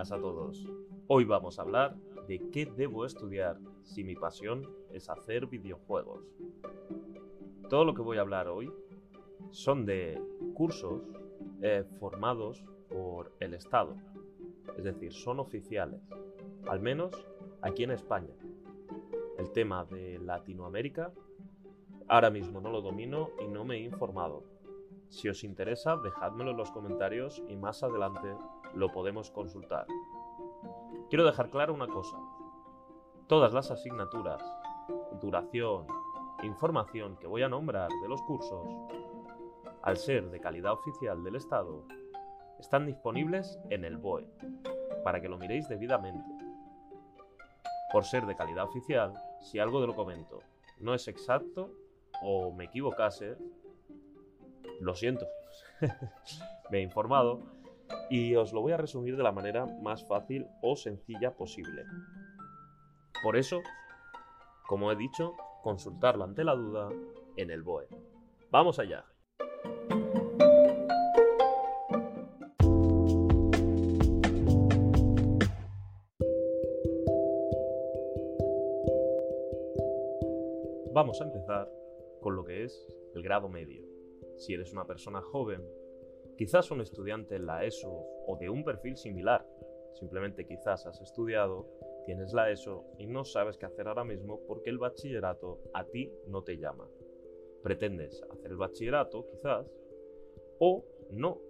Buenas a todos. Hoy vamos a hablar de qué debo estudiar si mi pasión es hacer videojuegos. Todo lo que voy a hablar hoy son de cursos eh, formados por el Estado, es decir, son oficiales, al menos aquí en España. El tema de Latinoamérica ahora mismo no lo domino y no me he informado. Si os interesa, dejádmelo en los comentarios y más adelante lo podemos consultar. Quiero dejar claro una cosa. Todas las asignaturas, duración, información que voy a nombrar de los cursos, al ser de calidad oficial del Estado, están disponibles en el BOE, para que lo miréis debidamente. Por ser de calidad oficial, si algo de lo comento no es exacto o me equivocase, lo siento. me he informado y os lo voy a resumir de la manera más fácil o sencilla posible. Por eso, como he dicho, consultarlo ante la duda en el BOE. ¡Vamos allá! Vamos a empezar con lo que es el grado medio. Si eres una persona joven Quizás un estudiante en la ESO o de un perfil similar. Simplemente quizás has estudiado, tienes la ESO y no sabes qué hacer ahora mismo porque el bachillerato a ti no te llama. Pretendes hacer el bachillerato, quizás, o no.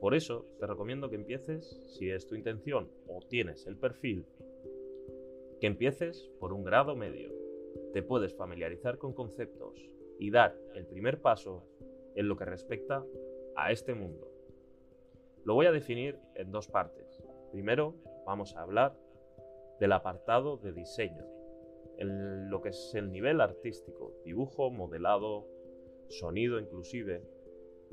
Por eso te recomiendo que empieces, si es tu intención o tienes el perfil, que empieces por un grado medio. Te puedes familiarizar con conceptos y dar el primer paso en lo que respecta a este mundo. Lo voy a definir en dos partes. Primero vamos a hablar del apartado de diseño, en lo que es el nivel artístico, dibujo, modelado, sonido inclusive.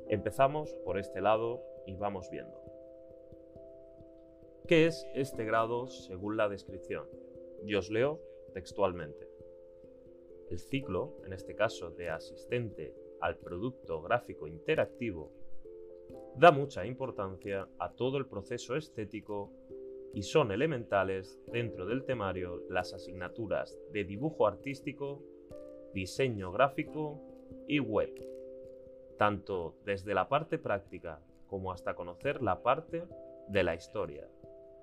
Empezamos por este lado y vamos viendo. ¿Qué es este grado según la descripción? Yo os leo textualmente. El ciclo, en este caso de asistente al producto gráfico interactivo da mucha importancia a todo el proceso estético y son elementales dentro del temario las asignaturas de dibujo artístico, diseño gráfico y web, tanto desde la parte práctica como hasta conocer la parte de la historia.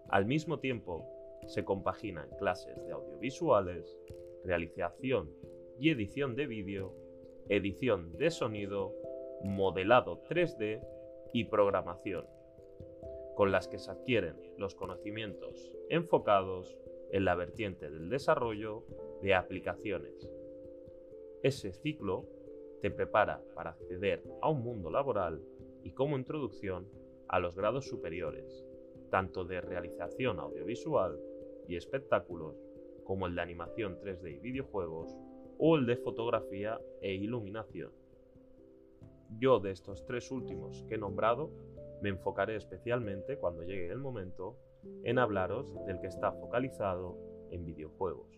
Al mismo tiempo, se compaginan clases de audiovisuales, realización y edición de vídeo, edición de sonido, modelado 3D y programación, con las que se adquieren los conocimientos enfocados en la vertiente del desarrollo de aplicaciones. Ese ciclo te prepara para acceder a un mundo laboral y como introducción a los grados superiores, tanto de realización audiovisual y espectáculos como el de animación 3D y videojuegos o el de fotografía e iluminación. Yo de estos tres últimos que he nombrado, me enfocaré especialmente cuando llegue el momento en hablaros del que está focalizado en videojuegos.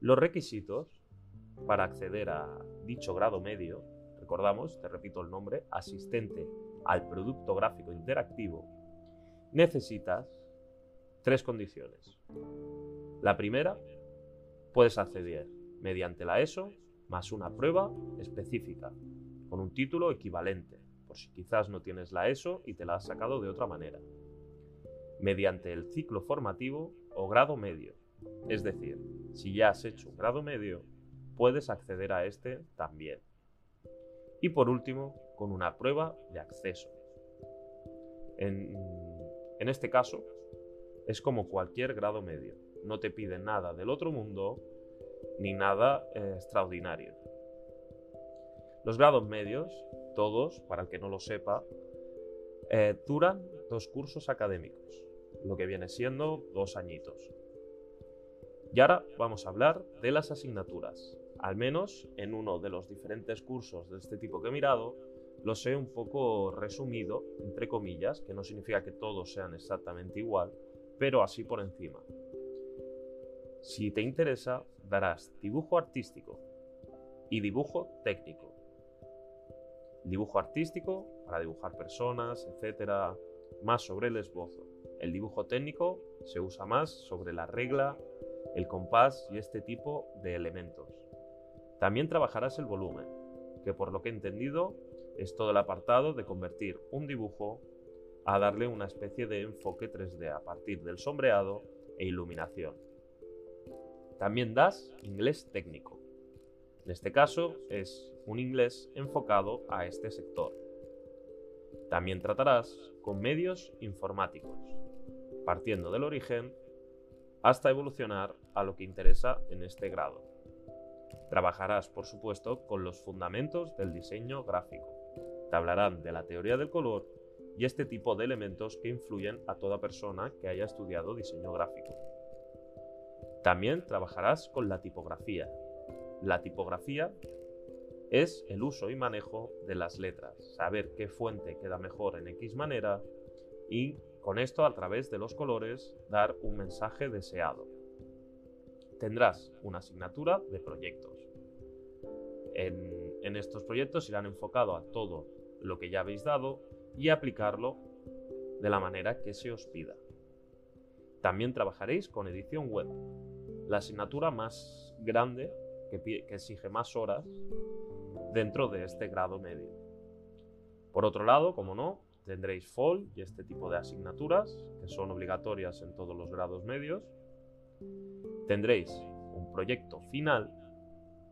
Los requisitos para acceder a dicho grado medio, recordamos, te repito el nombre, asistente al producto gráfico interactivo, necesitas tres condiciones. La primera, puedes acceder mediante la ESO más una prueba específica con un título equivalente, por si quizás no tienes la ESO y te la has sacado de otra manera, mediante el ciclo formativo o grado medio. Es decir, si ya has hecho un grado medio, puedes acceder a este también. Y por último, con una prueba de acceso. En, en este caso, es como cualquier grado medio. No te piden nada del otro mundo ni nada eh, extraordinario. Los grados medios, todos, para el que no lo sepa, eh, duran dos cursos académicos. lo que viene siendo dos añitos. Y ahora vamos a hablar de las asignaturas. Al menos en uno de los diferentes cursos de este tipo que he mirado, los he un poco resumido, entre comillas, que no significa que todos sean exactamente igual, pero así por encima. Si te interesa, darás dibujo artístico y dibujo técnico. Dibujo artístico para dibujar personas, etcétera, más sobre el esbozo. El dibujo técnico se usa más sobre la regla, el compás y este tipo de elementos. También trabajarás el volumen, que por lo que he entendido es todo el apartado de convertir un dibujo a darle una especie de enfoque 3D a partir del sombreado e iluminación. También das inglés técnico. En este caso es un inglés enfocado a este sector. También tratarás con medios informáticos, partiendo del origen hasta evolucionar a lo que interesa en este grado. Trabajarás, por supuesto, con los fundamentos del diseño gráfico. Te hablarán de la teoría del color y este tipo de elementos que influyen a toda persona que haya estudiado diseño gráfico. También trabajarás con la tipografía. La tipografía es el uso y manejo de las letras, saber qué fuente queda mejor en X manera y con esto a través de los colores dar un mensaje deseado. Tendrás una asignatura de proyectos. En, en estos proyectos irán enfocado a todo lo que ya habéis dado y aplicarlo de la manera que se os pida. También trabajaréis con edición web, la asignatura más grande que, exige más horas dentro de este grado medio. Por otro lado, como no, tendréis FOL y este tipo de asignaturas que son obligatorias en todos los grados medios. Tendréis un proyecto final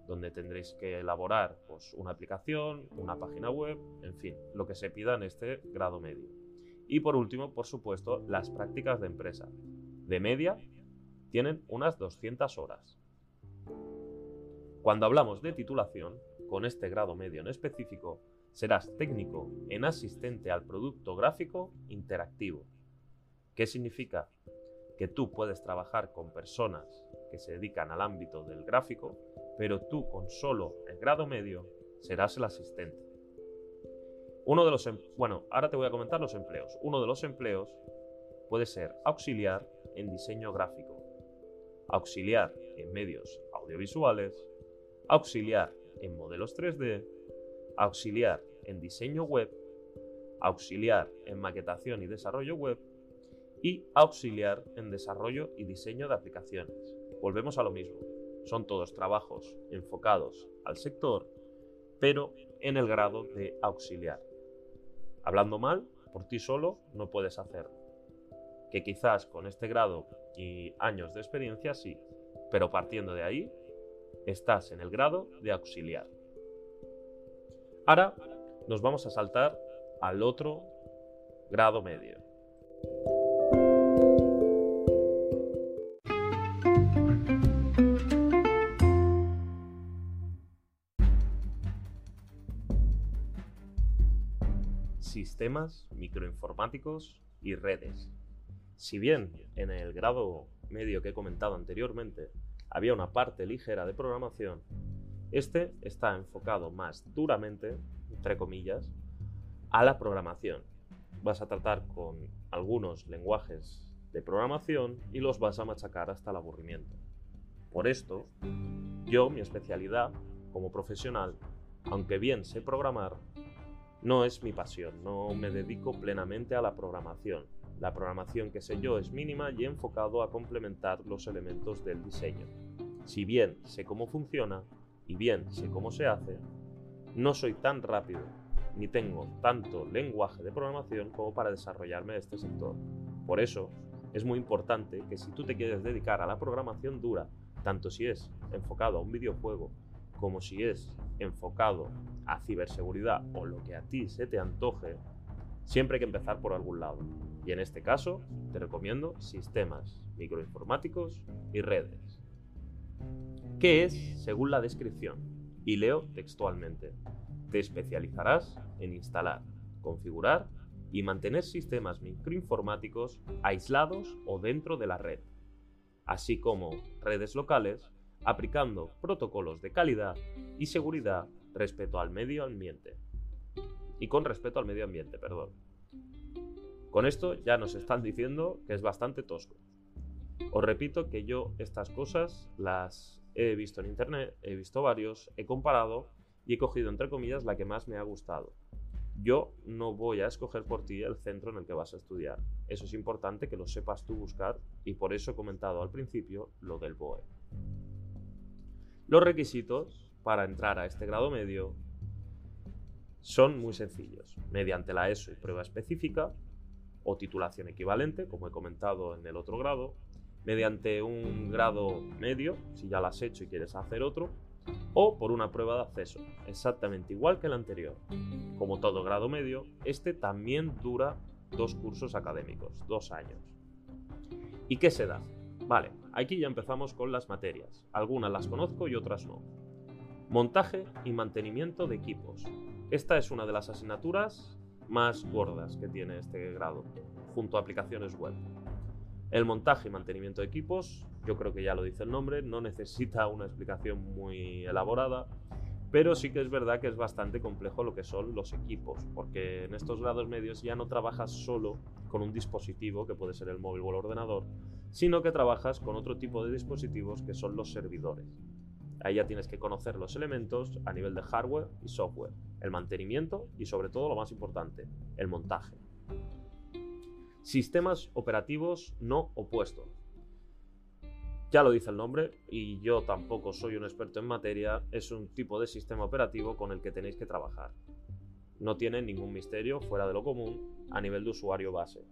donde tendréis que elaborar pues, una aplicación, una página web, en fin, lo que se pida en este grado medio. Y por último, por supuesto, las prácticas de empresa. De media, tienen unas 200 horas. Cuando hablamos de titulación, con este grado medio en específico, serás técnico en asistente al producto gráfico interactivo. ¿Qué significa? Que tú puedes trabajar con personas que se dedican al ámbito del gráfico pero tú con solo el grado medio serás el asistente. Uno de los, em, bueno, ahora te voy a comentar los empleos. Uno de los empleos puede ser auxiliar en diseño gráfico, auxiliar en medios audiovisuales, auxiliar en modelos 3D, auxiliar en diseño web, auxiliar en maquetación y desarrollo web y auxiliar en desarrollo y diseño de aplicaciones. Volvemos a lo mismo. Son todos trabajos enfocados al sector, pero en el grado de auxiliar. Hablando mal, por ti solo no puedes hacerlo. Que quizás con este grado y años de experiencia sí, pero partiendo de ahí, estás en el grado de auxiliar. Ahora nos vamos a saltar al otro grado medio. Sistemas microinformáticos y redes. Si bien en el grado medio que he comentado anteriormente había una parte ligera de programación, este está enfocado más duramente, entre comillas, a la programación. Vas a tratar con algunos lenguajes de programación y los vas a machacar hasta el aburrimiento. Por esto, yo, mi especialidad como profesional, aunque bien sé programar, no es mi pasión, no me dedico plenamente a la programación. La programación que sé yo es mínima y enfocado a complementar los elementos del diseño. Si bien sé cómo funciona y bien sé cómo se hace, no soy tan rápido ni tengo tanto lenguaje de programación como para desarrollarme en este sector. Por eso es muy importante que si tú te quieres dedicar a la programación dura, tanto si es enfocado a un videojuego como si es enfocado a ciberseguridad o lo que a ti se te antoje, siempre hay que empezar por algún lado. Y en este caso, te recomiendo sistemas microinformáticos y redes. ¿Qué es según la descripción? Y leo textualmente. Te especializarás en instalar, configurar y mantener sistemas microinformáticos aislados o dentro de la red, así como redes locales aplicando protocolos de calidad y seguridad respecto al medio ambiente. Y con respecto al medio ambiente, perdón. Con esto ya nos están diciendo que es bastante tosco. Os repito que yo estas cosas las he visto en internet, he visto varios, he comparado y he cogido entre comillas la que más me ha gustado. Yo no voy a escoger por ti el centro en el que vas a estudiar. Eso es importante que lo sepas tú buscar y por eso he comentado al principio lo del BOE. Los requisitos para entrar a este grado medio son muy sencillos. Mediante la ESO y prueba específica o titulación equivalente, como he comentado en el otro grado, mediante un grado medio, si ya lo has hecho y quieres hacer otro, o por una prueba de acceso, exactamente igual que el anterior. Como todo grado medio, este también dura dos cursos académicos, dos años. ¿Y qué se da? Vale, aquí ya empezamos con las materias. Algunas las conozco y otras no. Montaje y mantenimiento de equipos. Esta es una de las asignaturas más gordas que tiene este grado, junto a aplicaciones web. El montaje y mantenimiento de equipos, yo creo que ya lo dice el nombre, no necesita una explicación muy elaborada, pero sí que es verdad que es bastante complejo lo que son los equipos, porque en estos grados medios ya no trabajas solo con un dispositivo, que puede ser el móvil o el ordenador, sino que trabajas con otro tipo de dispositivos que son los servidores. Ahí ya tienes que conocer los elementos a nivel de hardware y software, el mantenimiento y sobre todo lo más importante, el montaje. Sistemas operativos no opuestos. Ya lo dice el nombre y yo tampoco soy un experto en materia, es un tipo de sistema operativo con el que tenéis que trabajar. No tiene ningún misterio fuera de lo común a nivel de usuario base.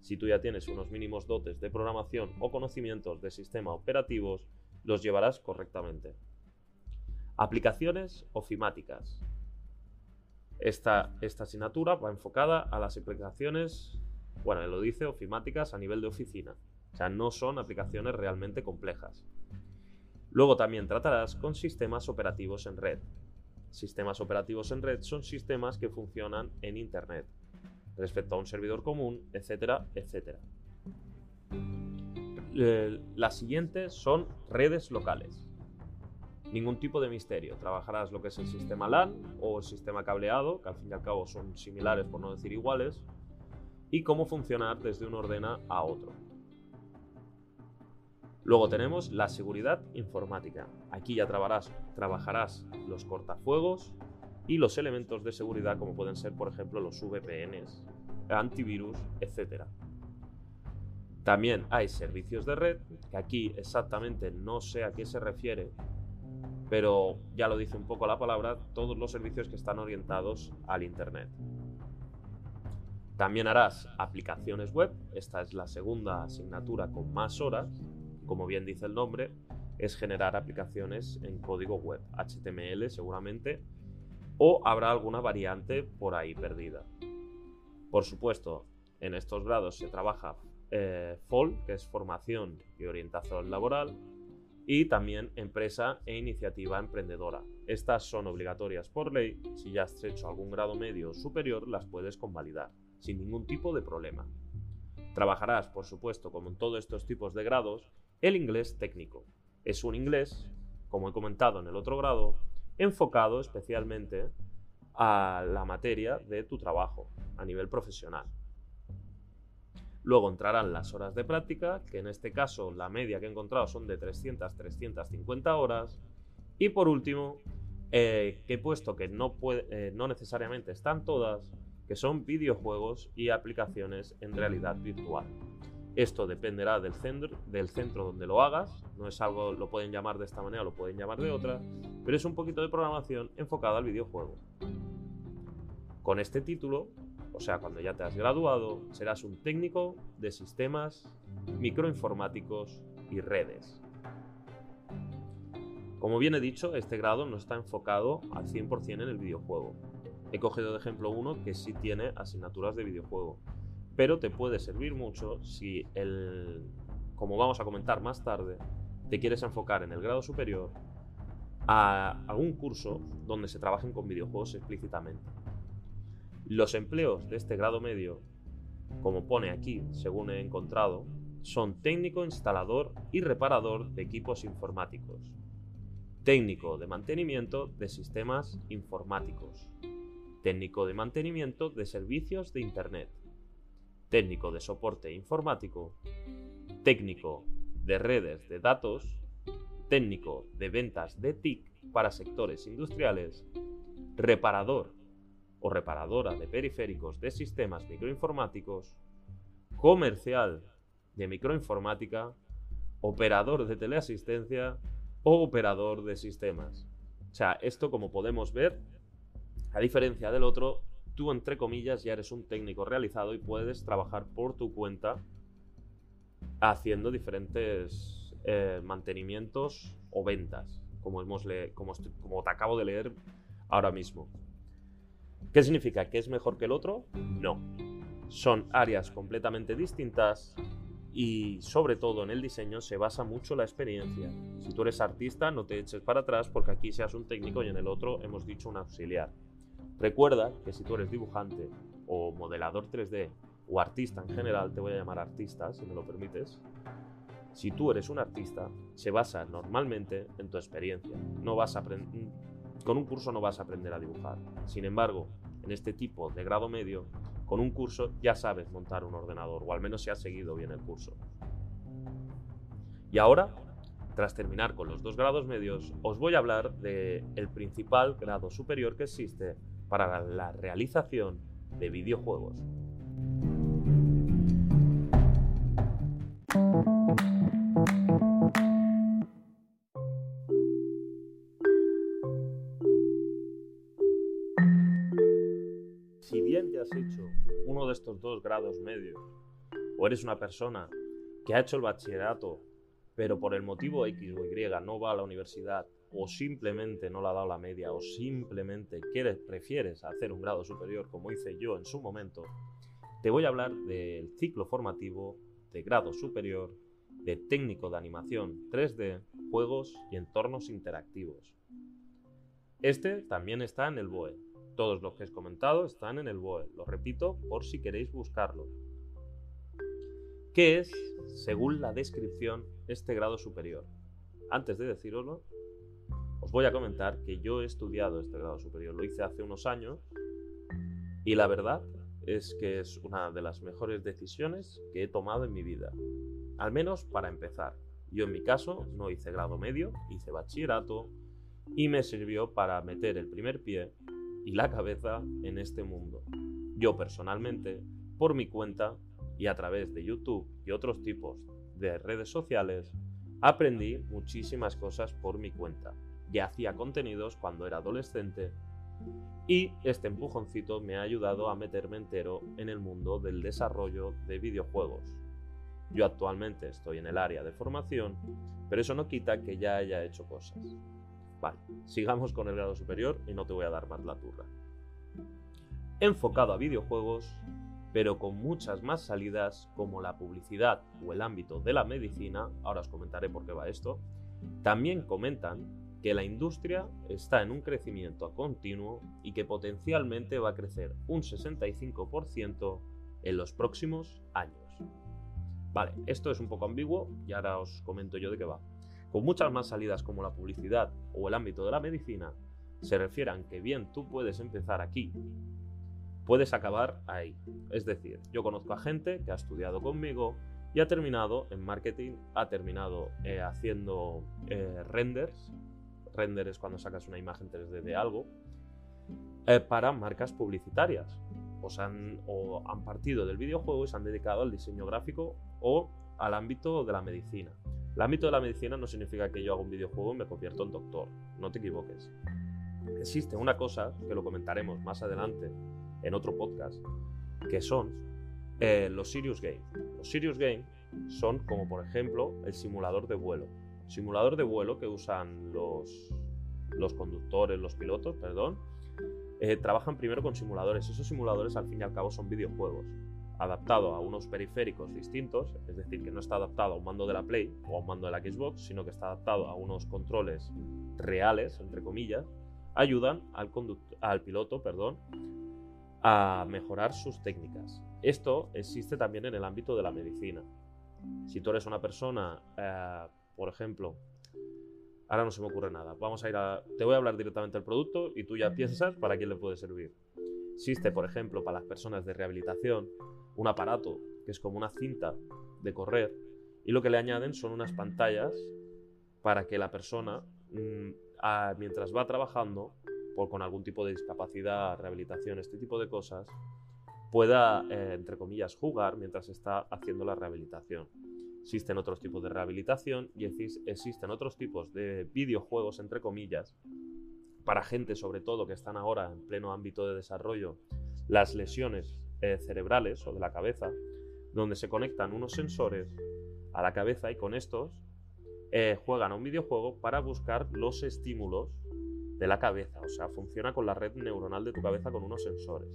Si tú ya tienes unos mínimos dotes de programación o conocimientos de sistema operativos, los llevarás correctamente. Aplicaciones ofimáticas. Esta, esta asignatura va enfocada a las aplicaciones, bueno, lo dice, ofimáticas a nivel de oficina. O sea, no son aplicaciones realmente complejas. Luego también tratarás con sistemas operativos en red. Sistemas operativos en red son sistemas que funcionan en Internet, respecto a un servidor común, etcétera, etcétera. Las siguientes son redes locales. Ningún tipo de misterio. Trabajarás lo que es el sistema LAN o el sistema cableado, que al fin y al cabo son similares por no decir iguales, y cómo funcionar desde un ordena a otro. Luego tenemos la seguridad informática. Aquí ya trabajarás, trabajarás los cortafuegos y los elementos de seguridad como pueden ser, por ejemplo, los VPNs, antivirus, etc. También hay servicios de red, que aquí exactamente no sé a qué se refiere, pero ya lo dice un poco la palabra, todos los servicios que están orientados al Internet. También harás aplicaciones web, esta es la segunda asignatura con más horas, como bien dice el nombre, es generar aplicaciones en código web, HTML seguramente, o habrá alguna variante por ahí perdida. Por supuesto, en estos grados se trabaja eh, FOL, que es formación y orientación laboral, y también empresa e iniciativa emprendedora. Estas son obligatorias por ley, si ya has hecho algún grado medio o superior las puedes convalidar, sin ningún tipo de problema. Trabajarás, por supuesto, como en todos estos tipos de grados, el inglés técnico. Es un inglés, como he comentado en el otro grado, enfocado especialmente a la materia de tu trabajo a nivel profesional. Luego entrarán las horas de práctica, que en este caso la media que he encontrado son de 300-350 horas. Y por último, eh, que he puesto que no, eh, no necesariamente están todas, que son videojuegos y aplicaciones en realidad virtual. Esto dependerá del centro, del centro donde lo hagas, no es algo, lo pueden llamar de esta manera, lo pueden llamar de otra, pero es un poquito de programación enfocada al videojuego. Con este título, o sea, cuando ya te has graduado, serás un técnico de sistemas microinformáticos y redes. Como bien he dicho, este grado no está enfocado al 100% en el videojuego. He cogido de ejemplo uno que sí tiene asignaturas de videojuego, pero te puede servir mucho si el, como vamos a comentar más tarde, te quieres enfocar en el grado superior a algún curso donde se trabajen con videojuegos explícitamente. Los empleos de este grado medio, como pone aquí, según he encontrado, son técnico instalador y reparador de equipos informáticos, técnico de mantenimiento de sistemas informáticos, técnico de mantenimiento de servicios de Internet, técnico de soporte informático, técnico de redes de datos, técnico de ventas de TIC para sectores industriales, reparador o reparadora de periféricos de sistemas microinformáticos, comercial de microinformática, operador de teleasistencia o operador de sistemas. O sea, esto como podemos ver, a diferencia del otro, tú entre comillas ya eres un técnico realizado y puedes trabajar por tu cuenta haciendo diferentes eh, mantenimientos o ventas, como, hemos como, como te acabo de leer ahora mismo. ¿Qué significa? ¿Que es mejor que el otro? No. Son áreas completamente distintas y sobre todo en el diseño se basa mucho la experiencia. Si tú eres artista, no te eches para atrás porque aquí seas un técnico y en el otro hemos dicho un auxiliar. Recuerda que si tú eres dibujante o modelador 3D o artista en general, te voy a llamar artista si me lo permites, si tú eres un artista, se basa normalmente en tu experiencia. No vas a con un curso no vas a aprender a dibujar. Sin embargo, en este tipo de grado medio, con un curso ya sabes montar un ordenador, o al menos si has seguido bien el curso. Y ahora, tras terminar con los dos grados medios, os voy a hablar del el principal grado superior que existe para la realización de videojuegos. Has hecho uno de estos dos grados medios, o eres una persona que ha hecho el bachillerato, pero por el motivo X o Y no va a la universidad o simplemente no le ha dado la media o simplemente quieres, prefieres hacer un grado superior como hice yo en su momento, te voy a hablar del ciclo formativo de grado superior de técnico de animación 3D, juegos y entornos interactivos. Este también está en el BOE. Todos los que he comentado están en el BOE. Lo repito por si queréis buscarlo. ¿Qué es, según la descripción, este grado superior? Antes de deciroslo, os voy a comentar que yo he estudiado este grado superior, lo hice hace unos años y la verdad es que es una de las mejores decisiones que he tomado en mi vida, al menos para empezar. Yo en mi caso no hice grado medio, hice bachillerato y me sirvió para meter el primer pie y la cabeza en este mundo. Yo personalmente, por mi cuenta y a través de YouTube y otros tipos de redes sociales, aprendí muchísimas cosas por mi cuenta ya hacía contenidos cuando era adolescente y este empujoncito me ha ayudado a meterme entero en el mundo del desarrollo de videojuegos. Yo actualmente estoy en el área de formación, pero eso no quita que ya haya hecho cosas. Vale, sigamos con el grado superior y no te voy a dar más la turra. Enfocado a videojuegos, pero con muchas más salidas como la publicidad o el ámbito de la medicina, ahora os comentaré por qué va esto, también comentan que la industria está en un crecimiento continuo y que potencialmente va a crecer un 65% en los próximos años. Vale, esto es un poco ambiguo y ahora os comento yo de qué va. Con muchas más salidas como la publicidad o el ámbito de la medicina, se refieran que bien tú puedes empezar aquí, puedes acabar ahí. Es decir, yo conozco a gente que ha estudiado conmigo y ha terminado en marketing, ha terminado eh, haciendo eh, renders render es cuando sacas una imagen 3D de algo, eh, para marcas publicitarias. O, han, o han partido del videojuego y se han dedicado al diseño gráfico o al ámbito de la medicina. El ámbito de la medicina no significa que yo haga un videojuego y me convierto en doctor, no te equivoques. Existe una cosa, que lo comentaremos más adelante en otro podcast, que son eh, los Serious Game. Los Serious Game son como por ejemplo el simulador de vuelo simulador de vuelo que usan los, los conductores, los pilotos, perdón, eh, trabajan primero con simuladores. Esos simuladores al fin y al cabo son videojuegos, adaptado a unos periféricos distintos, es decir, que no está adaptado a un mando de la Play o a un mando de la Xbox, sino que está adaptado a unos controles reales, entre comillas, ayudan al, al piloto perdón, a mejorar sus técnicas. Esto existe también en el ámbito de la medicina. Si tú eres una persona, eh, por ejemplo, ahora no se me ocurre nada, vamos a ir a, te voy a hablar directamente del producto y tú ya piensas para quién le puede servir. Existe, por ejemplo, para las personas de rehabilitación, un aparato que es como una cinta de correr y lo que le añaden son unas pantallas para que la persona, mm, mientras va trabajando, por, con algún tipo de discapacidad, rehabilitación, este tipo de cosas, pueda, eh, entre comillas, jugar mientras está haciendo la rehabilitación. Existen otros tipos de rehabilitación y existen otros tipos de videojuegos, entre comillas, para gente sobre todo que están ahora en pleno ámbito de desarrollo, las lesiones eh, cerebrales o de la cabeza, donde se conectan unos sensores a la cabeza y con estos eh, juegan a un videojuego para buscar los estímulos de la cabeza, o sea, funciona con la red neuronal de tu cabeza con unos sensores.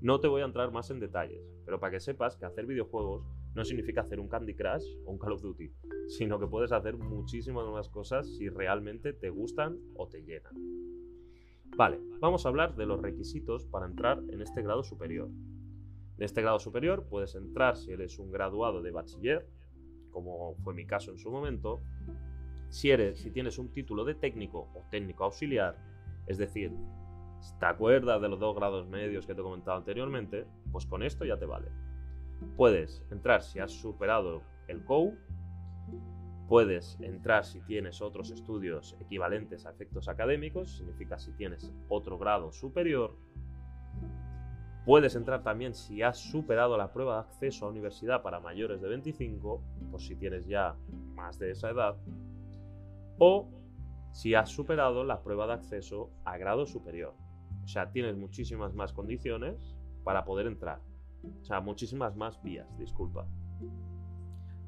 No te voy a entrar más en detalles, pero para que sepas que hacer videojuegos no significa hacer un Candy Crush o un Call of Duty, sino que puedes hacer muchísimas más cosas si realmente te gustan o te llenan. Vale, vamos a hablar de los requisitos para entrar en este grado superior. En este grado superior puedes entrar si eres un graduado de bachiller, como fue mi caso en su momento, si, eres, si tienes un título de técnico o técnico auxiliar, es decir, ¿te acuerdas de los dos grados medios que te he comentado anteriormente? Pues con esto ya te vale. Puedes entrar si has superado el COU, puedes entrar si tienes otros estudios equivalentes a efectos académicos, significa si tienes otro grado superior, Puedes entrar también si has superado la prueba de acceso a universidad para mayores de 25, por si tienes ya más de esa edad, o si has superado la prueba de acceso a grado superior. O sea, tienes muchísimas más condiciones para poder entrar. O sea, muchísimas más vías, disculpa.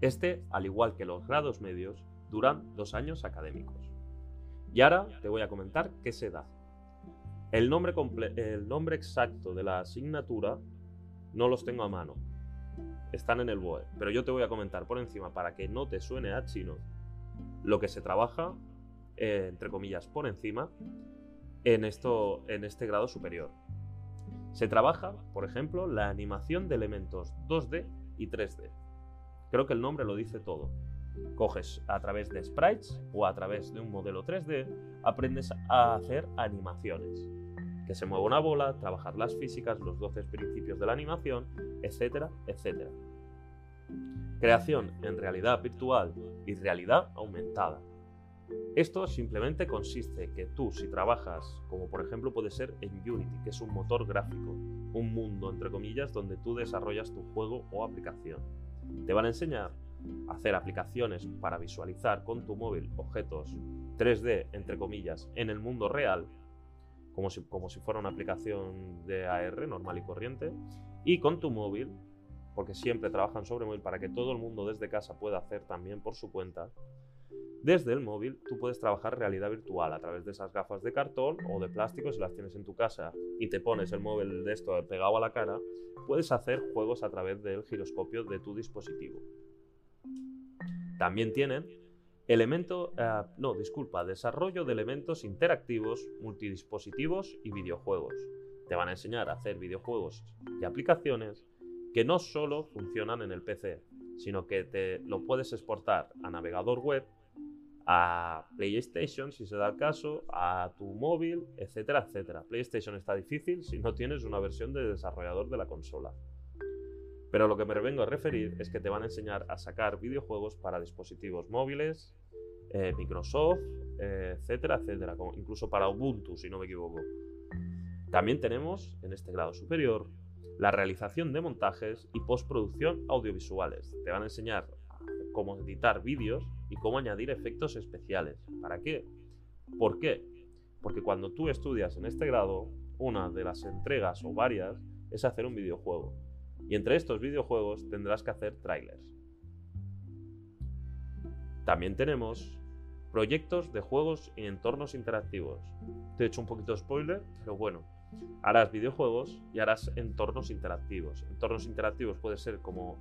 Este, al igual que los grados medios, duran dos años académicos. Y ahora te voy a comentar qué se da. El nombre, el nombre exacto de la asignatura no los tengo a mano. Están en el BOE. Pero yo te voy a comentar por encima para que no te suene a chino lo que se trabaja, eh, entre comillas, por encima en, esto, en este grado superior. Se trabaja, por ejemplo, la animación de elementos 2D y 3D. Creo que el nombre lo dice todo. Coges a través de sprites o a través de un modelo 3D, aprendes a hacer animaciones que se mueva una bola, trabajar las físicas, los 12 principios de la animación, etcétera, etcétera. Creación en realidad virtual y realidad aumentada. Esto simplemente consiste que tú si trabajas, como por ejemplo puede ser en Unity, que es un motor gráfico, un mundo entre comillas donde tú desarrollas tu juego o aplicación. Te van a enseñar a hacer aplicaciones para visualizar con tu móvil objetos 3D entre comillas en el mundo real como si, como si fuera una aplicación de AR normal y corriente, y con tu móvil, porque siempre trabajan sobre móvil para que todo el mundo desde casa pueda hacer también por su cuenta. Desde el móvil tú puedes trabajar realidad virtual a través de esas gafas de cartón o de plástico si las tienes en tu casa y te pones el móvil de esto pegado a la cara, puedes hacer juegos a través del giroscopio de tu dispositivo. También tienen Elemento, eh, no, disculpa, desarrollo de elementos interactivos, multidispositivos y videojuegos. Te van a enseñar a hacer videojuegos y aplicaciones que no solo funcionan en el PC, sino que te lo puedes exportar a navegador web, a PlayStation si se da el caso, a tu móvil, etcétera, etcétera. PlayStation está difícil si no tienes una versión de desarrollador de la consola. Pero lo que me vengo a referir es que te van a enseñar a sacar videojuegos para dispositivos móviles, eh, Microsoft, eh, etcétera, etcétera, incluso para Ubuntu, si no me equivoco. También tenemos, en este grado superior, la realización de montajes y postproducción audiovisuales. Te van a enseñar cómo editar vídeos y cómo añadir efectos especiales. ¿Para qué? ¿Por qué? Porque cuando tú estudias en este grado, una de las entregas o varias es hacer un videojuego. Y entre estos videojuegos tendrás que hacer trailers. También tenemos proyectos de juegos y entornos interactivos. Te he hecho un poquito spoiler, pero bueno, harás videojuegos y harás entornos interactivos. Entornos interactivos puede ser como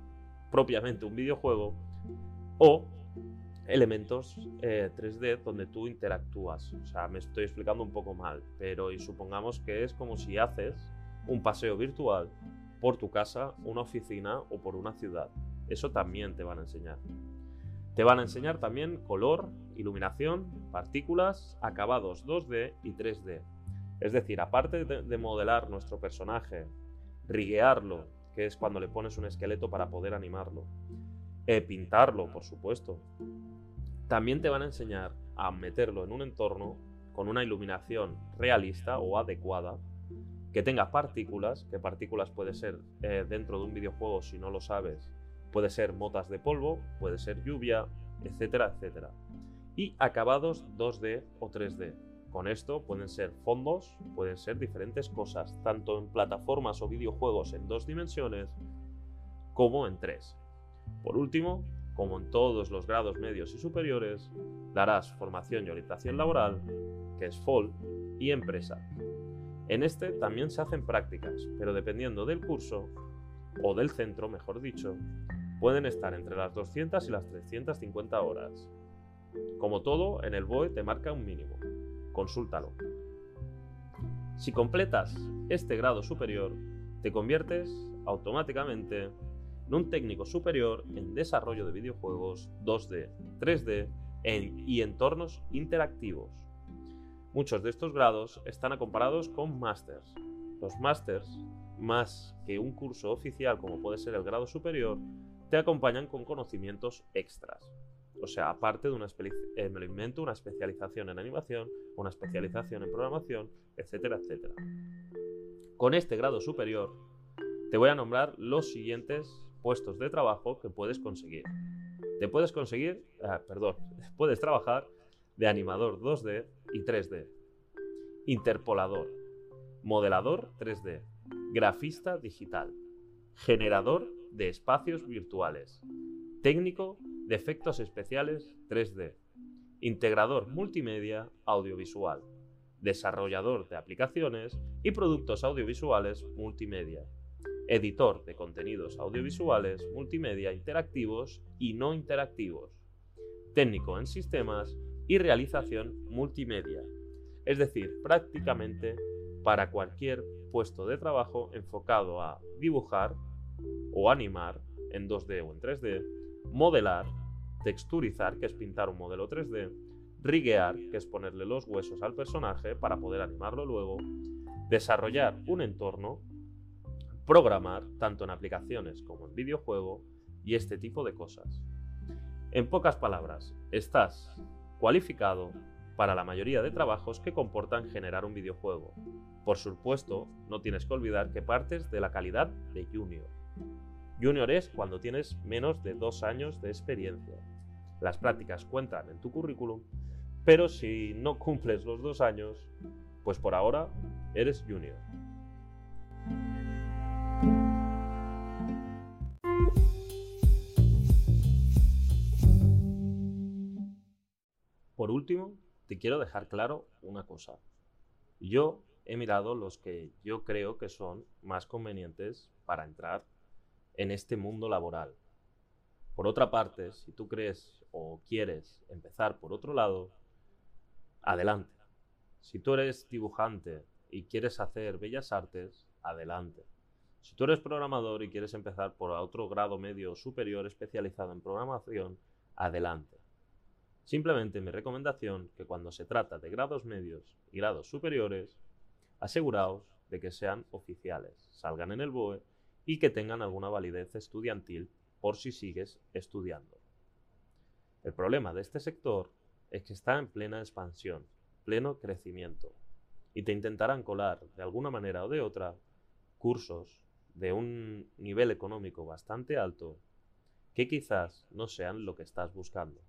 propiamente un videojuego o elementos 3D eh, donde tú interactúas. O sea, me estoy explicando un poco mal, pero y supongamos que es como si haces un paseo virtual por tu casa, una oficina o por una ciudad. Eso también te van a enseñar. Te van a enseñar también color, iluminación, partículas, acabados 2D y 3D. Es decir, aparte de, modelar nuestro personaje, riguearlo, que es cuando le pones un esqueleto para poder animarlo, eh, pintarlo, por supuesto, también te van a enseñar a meterlo en un entorno con una iluminación realista o adecuada, que tenga partículas, que partículas puede ser eh, dentro de un videojuego si no lo sabes, Puede ser motas de polvo, puede ser lluvia, etcétera, etcétera. Y acabados 2D o 3D. Con esto pueden ser fondos, pueden ser diferentes cosas, tanto en plataformas o videojuegos en dos dimensiones como en tres. Por último, como en todos los grados medios y superiores, darás formación y orientación laboral, que es FOL, y empresa. En este también se hacen prácticas, pero dependiendo del curso, o del centro, mejor dicho, pueden estar entre las 200 y las 350 horas. Como todo, en el BOE te marca un mínimo. Consúltalo. Si completas este grado superior, te conviertes automáticamente en un técnico superior en desarrollo de videojuegos 2D, 3D y entornos interactivos. Muchos de estos grados están comparados con másters. Los másters, más que un curso oficial como puede ser el grado superior, te acompañan con conocimientos extras. O sea, aparte de una, eh, una especialización en animación, una especialización en programación, etcétera, etcétera. Con este grado superior, te voy a nombrar los siguientes puestos de trabajo que puedes conseguir. Te puedes conseguir, ah, perdón, puedes trabajar de animador 2D y 3D, interpolador, modelador 3D, grafista digital, generador de espacios virtuales, técnico de efectos especiales 3D, integrador multimedia audiovisual, desarrollador de aplicaciones y productos audiovisuales multimedia, editor de contenidos audiovisuales multimedia interactivos y no interactivos, técnico en sistemas y realización multimedia, es decir, prácticamente para cualquier puesto de trabajo enfocado a dibujar, o animar en 2D o en 3D, modelar, texturizar, que es pintar un modelo 3D, riguear, que es ponerle los huesos al personaje para poder animarlo luego, desarrollar un entorno, programar, tanto en aplicaciones como en videojuego, y este tipo de cosas. En pocas palabras, estás cualificado para la mayoría de trabajos que comportan generar un videojuego. Por supuesto, no tienes que olvidar que partes de la calidad de junior. Junior es cuando tienes menos de dos años de experiencia. Las prácticas cuentan en tu currículum, pero si no cumples los dos años, pues por ahora eres junior. Por último, te quiero dejar claro una cosa. Yo he mirado los que yo creo que son más convenientes para entrar en este mundo laboral. Por otra parte, si tú crees o quieres empezar por otro lado, adelante. Si tú eres dibujante y quieres hacer bellas artes, adelante. Si tú eres programador y quieres empezar por otro grado medio superior especializado en programación, adelante. Simplemente mi recomendación que cuando se trata de grados medios y grados superiores, aseguraos de que sean oficiales, salgan en el BOE y que tengan alguna validez estudiantil por si sigues estudiando. El problema de este sector es que está en plena expansión, pleno crecimiento, y te intentarán colar de alguna manera o de otra cursos de un nivel económico bastante alto que quizás no sean lo que estás buscando.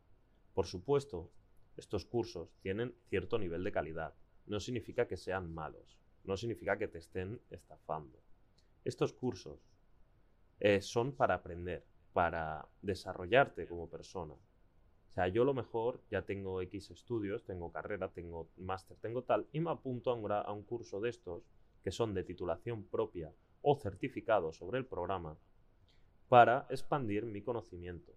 Por supuesto, estos cursos tienen cierto nivel de calidad. No significa que sean malos, no significa que te estén estafando. Estos cursos eh, son para aprender, para desarrollarte como persona. O sea, yo lo mejor ya tengo X estudios, tengo carrera, tengo máster, tengo tal, y me apunto a un, a un curso de estos que son de titulación propia o certificado sobre el programa para expandir mi conocimiento.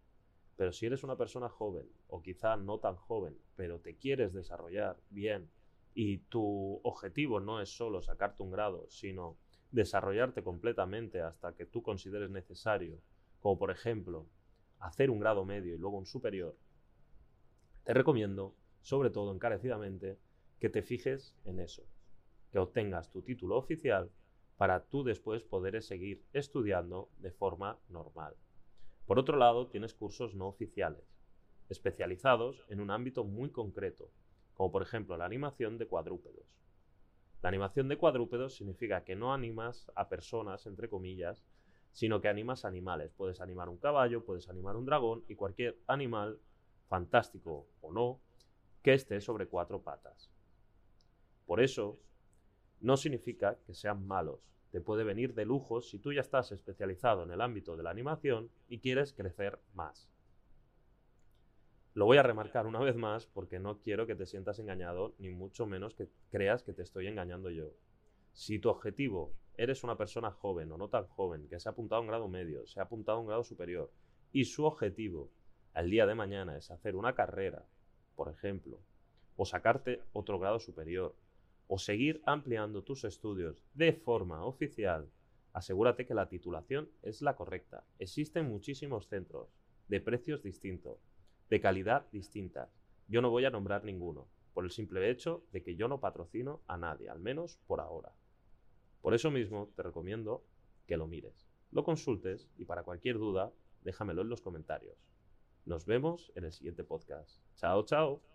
Pero si eres una persona joven o quizá no tan joven, pero te quieres desarrollar bien y tu objetivo no es solo sacarte un grado, sino desarrollarte completamente hasta que tú consideres necesario, como por ejemplo hacer un grado medio y luego un superior, te recomiendo, sobre todo encarecidamente, que te fijes en eso, que obtengas tu título oficial para tú después poder seguir estudiando de forma normal. Por otro lado, tienes cursos no oficiales, especializados en un ámbito muy concreto, como por ejemplo la animación de cuadrúpedos. La animación de cuadrúpedos significa que no animas a personas, entre comillas, sino que animas animales. Puedes animar un caballo, puedes animar un dragón y cualquier animal, fantástico o no, que esté sobre cuatro patas. Por eso, no significa que sean malos. Te puede venir de lujo si tú ya estás especializado en el ámbito de la animación y quieres crecer más. Lo voy a remarcar una vez más porque no quiero que te sientas engañado, ni mucho menos que creas que te estoy engañando yo. Si tu objetivo eres una persona joven o no tan joven, que se ha apuntado a un grado medio, se ha apuntado a un grado superior, y su objetivo al día de mañana es hacer una carrera, por ejemplo, o sacarte otro grado superior, o seguir ampliando tus estudios de forma oficial, asegúrate que la titulación es la correcta. Existen muchísimos centros de precios distintos de calidad distintas. Yo no voy a nombrar ninguno, por el simple hecho de que yo no patrocino a nadie, al menos por ahora. Por eso mismo te recomiendo que lo mires, lo consultes y para cualquier duda déjamelo en los comentarios. Nos vemos en el siguiente podcast. Chao, chao.